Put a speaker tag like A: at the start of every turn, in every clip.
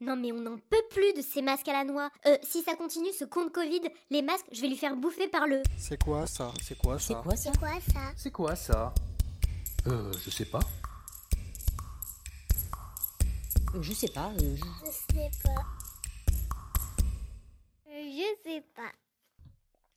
A: Non mais on n'en peut plus de ces masques à la noix. Euh, si ça continue ce compte Covid, les masques, je vais lui faire bouffer par le...
B: C'est quoi ça?
C: C'est quoi
D: C'est
C: ça
D: quoi ça?
E: C'est quoi ça?
C: C'est quoi ça? Euh, je sais pas.
D: Euh, Je sais pas. euh, je-
E: Je sais pas. Euh, Je sais pas.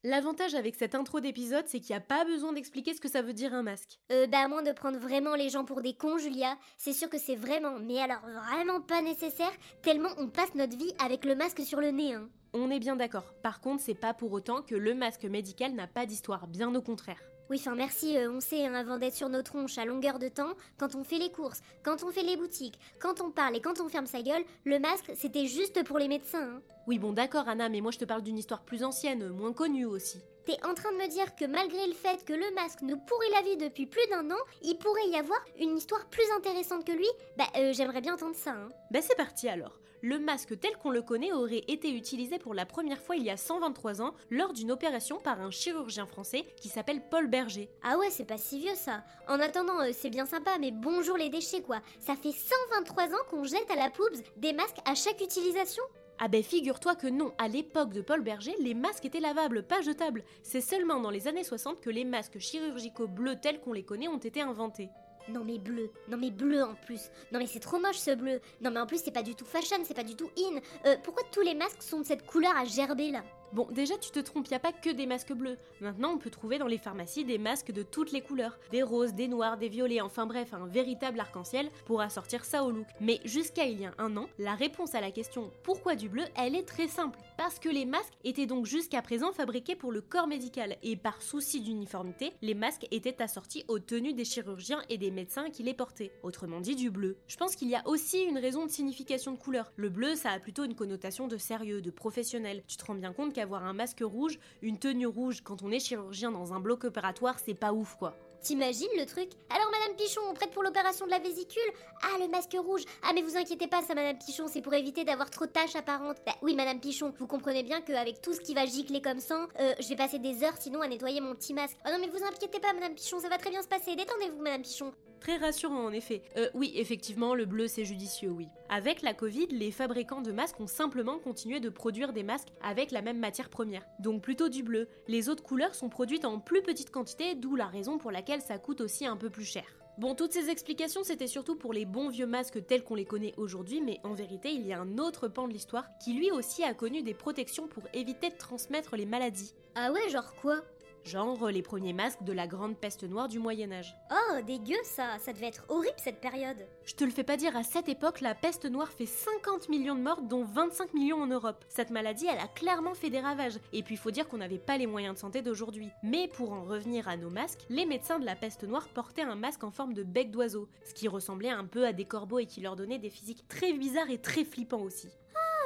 F: L'avantage avec cette intro d'épisode, c'est qu'il n'y a pas besoin d'expliquer ce que ça veut dire un masque.
A: Euh, bah à moins de prendre vraiment les gens pour des cons, Julia, c'est sûr que c'est vraiment, mais alors vraiment pas nécessaire, tellement on passe notre vie avec le masque sur le nez, hein.
F: On est bien d'accord. Par contre, c'est pas pour autant que le masque médical n'a pas d'histoire, bien au contraire.
A: Oui, enfin merci, euh, on sait, hein, avant d'être sur nos tronches à longueur de temps, quand on fait les courses, quand on fait les boutiques, quand on parle et quand on ferme sa gueule, le masque c'était juste pour les médecins. Hein.
F: Oui, bon, d'accord, Anna, mais moi je te parle d'une histoire plus ancienne, moins connue aussi.
A: T'es en train de me dire que malgré le fait que le masque nous pourrit la vie depuis plus d'un an, il pourrait y avoir une histoire plus intéressante que lui Bah euh, j'aimerais bien entendre ça, hein.
F: Ben c'est parti alors. Le masque tel qu'on le connaît aurait été utilisé pour la première fois il y a 123 ans lors d'une opération par un chirurgien français qui s'appelle Paul Berger.
A: Ah ouais, c'est pas si vieux ça. En attendant, euh, c'est bien sympa, mais bonjour les déchets quoi. Ça fait 123 ans qu'on jette à la poubs des masques à chaque utilisation
F: Ah ben figure-toi que non, à l'époque de Paul Berger, les masques étaient lavables, pas jetables. C'est seulement dans les années 60 que les masques chirurgicaux bleus tels qu'on les connaît ont été inventés.
A: Non mais bleu, non mais bleu en plus. Non mais c'est trop moche ce bleu. Non mais en plus c'est pas du tout fashion, c'est pas du tout in. Euh, pourquoi tous les masques sont de cette couleur à gerber là?
F: Bon, déjà tu te trompes, y a pas que des masques bleus. Maintenant, on peut trouver dans les pharmacies des masques de toutes les couleurs, des roses, des noirs, des violets, enfin bref, un véritable arc-en-ciel pour assortir ça au look. Mais jusqu'à il y a un an, la réponse à la question pourquoi du bleu, elle est très simple. Parce que les masques étaient donc jusqu'à présent fabriqués pour le corps médical et par souci d'uniformité, les masques étaient assortis aux tenues des chirurgiens et des médecins qui les portaient. Autrement dit, du bleu. Je pense qu'il y a aussi une raison de signification de couleur. Le bleu, ça a plutôt une connotation de sérieux, de professionnel. Tu te rends bien compte qu'avoir un masque rouge, une tenue rouge quand on est chirurgien dans un bloc opératoire, c'est pas ouf quoi.
A: T'imagines le truc? Alors Madame Pichon, prête pour l'opération de la vésicule? Ah le masque rouge Ah mais vous inquiétez pas ça Madame Pichon, c'est pour éviter d'avoir trop de taches apparentes. Bah oui Madame Pichon, vous comprenez bien qu'avec tout ce qui va gicler comme sang, euh, je vais passer des heures sinon à nettoyer mon petit masque. Oh non mais vous inquiétez pas Madame Pichon, ça va très bien se passer, détendez-vous Madame Pichon.
F: Très rassurant en effet. Euh, oui, effectivement, le bleu c'est judicieux, oui. Avec la Covid, les fabricants de masques ont simplement continué de produire des masques avec la même matière première. Donc plutôt du bleu. Les autres couleurs sont produites en plus petite quantité, d'où la raison pour laquelle ça coûte aussi un peu plus cher. Bon, toutes ces explications, c'était surtout pour les bons vieux masques tels qu'on les connaît aujourd'hui, mais en vérité, il y a un autre pan de l'histoire qui lui aussi a connu des protections pour éviter de transmettre les maladies.
A: Ah ouais, genre quoi?
F: Genre les premiers masques de la grande peste noire du Moyen Âge.
A: Oh, dégueu ça, ça devait être horrible cette période.
F: Je te le fais pas dire, à cette époque, la peste noire fait 50 millions de morts, dont 25 millions en Europe. Cette maladie, elle a clairement fait des ravages. Et puis, il faut dire qu'on n'avait pas les moyens de santé d'aujourd'hui. Mais pour en revenir à nos masques, les médecins de la peste noire portaient un masque en forme de bec d'oiseau, ce qui ressemblait un peu à des corbeaux et qui leur donnait des physiques très bizarres et très flippants aussi.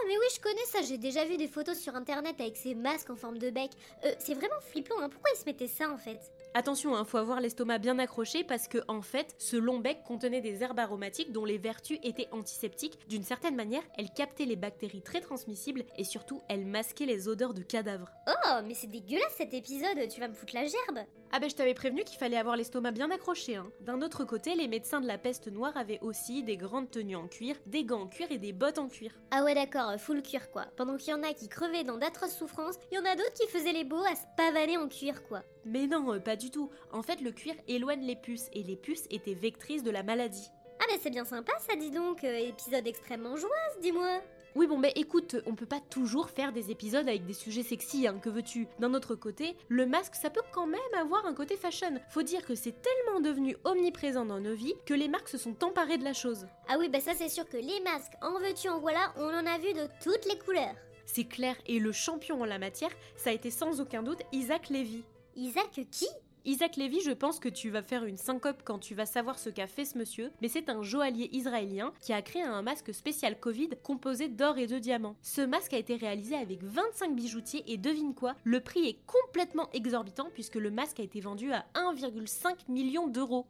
A: Ah mais oui, je connais ça, j'ai déjà vu des photos sur internet avec ces masques en forme de bec. Euh, c'est vraiment flippant, hein. pourquoi ils se mettaient ça en fait?
F: Attention, hein, faut avoir l'estomac bien accroché parce que en fait, ce long bec contenait des herbes aromatiques dont les vertus étaient antiseptiques. D'une certaine manière, elles captaient les bactéries très transmissibles et surtout, elles masquaient les odeurs de cadavres.
A: Oh, mais c'est dégueulasse cet épisode, tu vas me foutre la gerbe
F: Ah ben je t'avais prévenu qu'il fallait avoir l'estomac bien accroché. Hein. D'un autre côté, les médecins de la peste noire avaient aussi des grandes tenues en cuir, des gants en cuir et des bottes en cuir.
A: Ah ouais d'accord, full cuir quoi. Pendant qu'il y en a qui crevaient dans d'atroces souffrances, il y en a d'autres qui faisaient les beaux à se pavaner en cuir quoi.
F: Mais non, euh, pas du tout. En fait, le cuir éloigne les puces et les puces étaient vectrices de la maladie.
A: Ah bah c'est bien sympa ça dis donc, euh, épisode extrêmement joyeuse dis-moi
F: Oui, bon, bah écoute, on peut pas toujours faire des épisodes avec des sujets sexy, hein, que veux-tu? D'un autre côté, le masque, ça peut quand même avoir un côté fashion. Faut dire que c'est tellement devenu omniprésent dans nos vies que les marques se sont emparées de la chose.
A: Ah oui bah ça c'est sûr que les masques, en veux-tu en voilà, on en a vu de toutes les couleurs.
F: C'est clair, et le champion en la matière, ça a été sans aucun doute Isaac Lévy.
A: Isaac qui?
F: Isaac Lévy, je pense que tu vas faire une syncope quand tu vas savoir ce qu'a fait ce monsieur, mais c'est un joaillier israélien qui a créé un masque spécial Covid composé d'or et de diamants. Ce masque a été réalisé avec 25 bijoutiers et devine quoi, le prix est complètement exorbitant puisque le masque a été vendu à 1,5 million d'euros.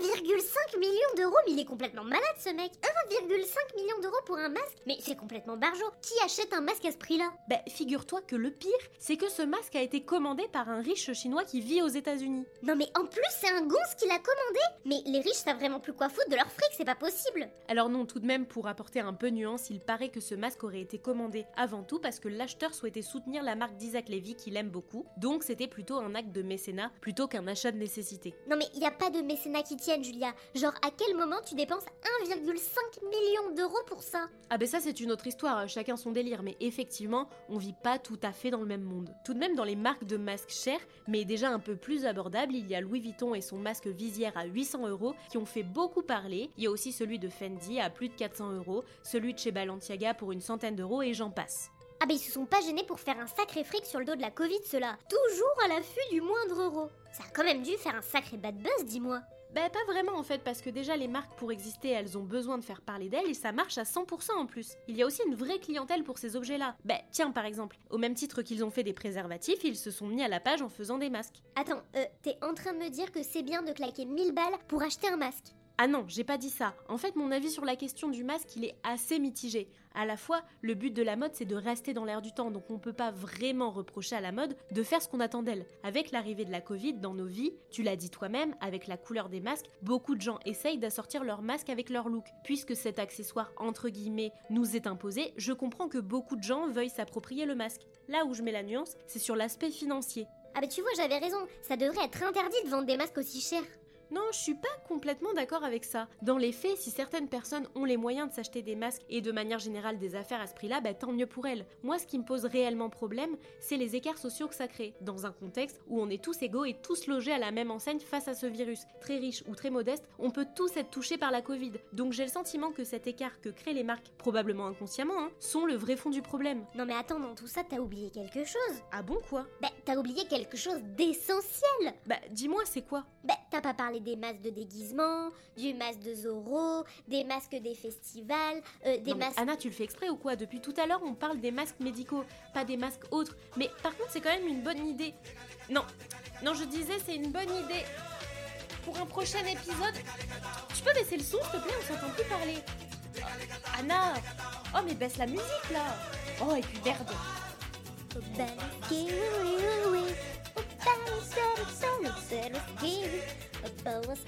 A: 1,5 million d'euros, mais il est complètement malade ce mec. 1,5 million d'euros pour un masque. Mais c'est complètement barjot Qui achète un masque à ce prix-là?
F: Bah, figure-toi que le pire, c'est que ce masque a été commandé par un riche chinois qui vit aux États-Unis.
A: Non mais en plus c'est un gonze qui l'a commandé. Mais les riches savent vraiment plus quoi foutre de leur fric, c'est pas possible.
F: Alors non, tout de même, pour apporter un peu nuance, il paraît que ce masque aurait été commandé avant tout parce que l'acheteur souhaitait soutenir la marque d'Isaac Levy qu'il aime beaucoup, donc c'était plutôt un acte de mécénat plutôt qu'un achat de nécessité.
A: Non mais y a pas de mécénat qui tienne Julia. Genre à quel moment tu dépenses 1,5 million d'euros pour ça?
F: Ah ben ça c'est une autre histoire, chacun son délire, mais effectivement, on vit pas tout à fait dans le même monde. Tout de même dans les marques de masques chers, mais déjà un peu plus abordables, il y a Louis Vuitton et son masque visière à 800 euros qui ont fait beaucoup parler. Il y a aussi celui de Fendi à plus de 400 euros, celui de chez Balenciaga pour une centaine d'euros et j'en passe.
A: Ah bah ils se sont pas gênés pour faire un sacré fric sur le dos de la Covid cela Toujours à l'affût du moindre euro. Ça a quand même dû faire un sacré bad buzz dis-moi
F: Bah pas vraiment en fait parce que déjà les marques pour exister elles ont besoin de faire parler d'elles et ça marche à 100% en plus. Il y a aussi une vraie clientèle pour ces objets là. Bah tiens par exemple, au même titre qu'ils ont fait des préservatifs, ils se sont mis à la page en faisant des masques.
A: Attends, euh, t'es en train de me dire que c'est bien de claquer 1000 balles pour acheter un masque
F: Ah non, j'ai pas dit ça. En fait, mon avis sur la question du masque, il est assez mitigé. À la fois, le but de la mode, c'est de rester dans l'air du temps, donc on peut pas vraiment reprocher à la mode de faire ce qu'on attend d'elle. Avec l'arrivée de la Covid dans nos vies, tu l'as dit toi-même, avec la couleur des masques, beaucoup de gens essayent d'assortir leur masque avec leur look. Puisque cet accessoire, entre guillemets, nous est imposé, je comprends que beaucoup de gens veuillent s'approprier le masque. Là où je mets la nuance, c'est sur l'aspect financier.
A: Ah bah tu vois, j'avais raison, ça devrait être interdit de vendre des masques aussi chers.
F: Non, je suis pas complètement d'accord avec ça. Dans les faits, si certaines personnes ont les moyens de s'acheter des masques et de manière générale des affaires à ce prix-là, bah tant mieux pour elles. Moi, ce qui me pose réellement problème, c'est les écarts sociaux que ça crée, dans un contexte où on est tous égaux et tous logés à la même enseigne face à ce virus. Très riche ou très modeste, on peut tous être touchés par la Covid. Donc j'ai le sentiment que cet écart que créent les marques, probablement inconsciemment, hein, sont le vrai fond du problème.
A: Non mais attends, dans tout ça, t'as oublié quelque chose
F: Ah bon quoi?
A: Bah t'as oublié quelque chose d'essentiel
F: Bah dis-moi, c'est quoi?
A: Bah t'as pas parlé des masques de déguisement, du masque de Zorro, des masques des festivals, euh, des
F: Non,
A: masques...
F: Anna, tu le fais exprès ou quoi? Depuis tout à l'heure, on parle des masques médicaux, pas des masques autres. Mais par contre, c'est quand même une bonne idée. Non, non, je disais, c'est une bonne idée. Pour un prochain épisode, tu peux baisser le son, s'il te plaît On s'entend plus parler. Oh, Anna Oh, mais baisse la musique là Oh, et puis merde
A: was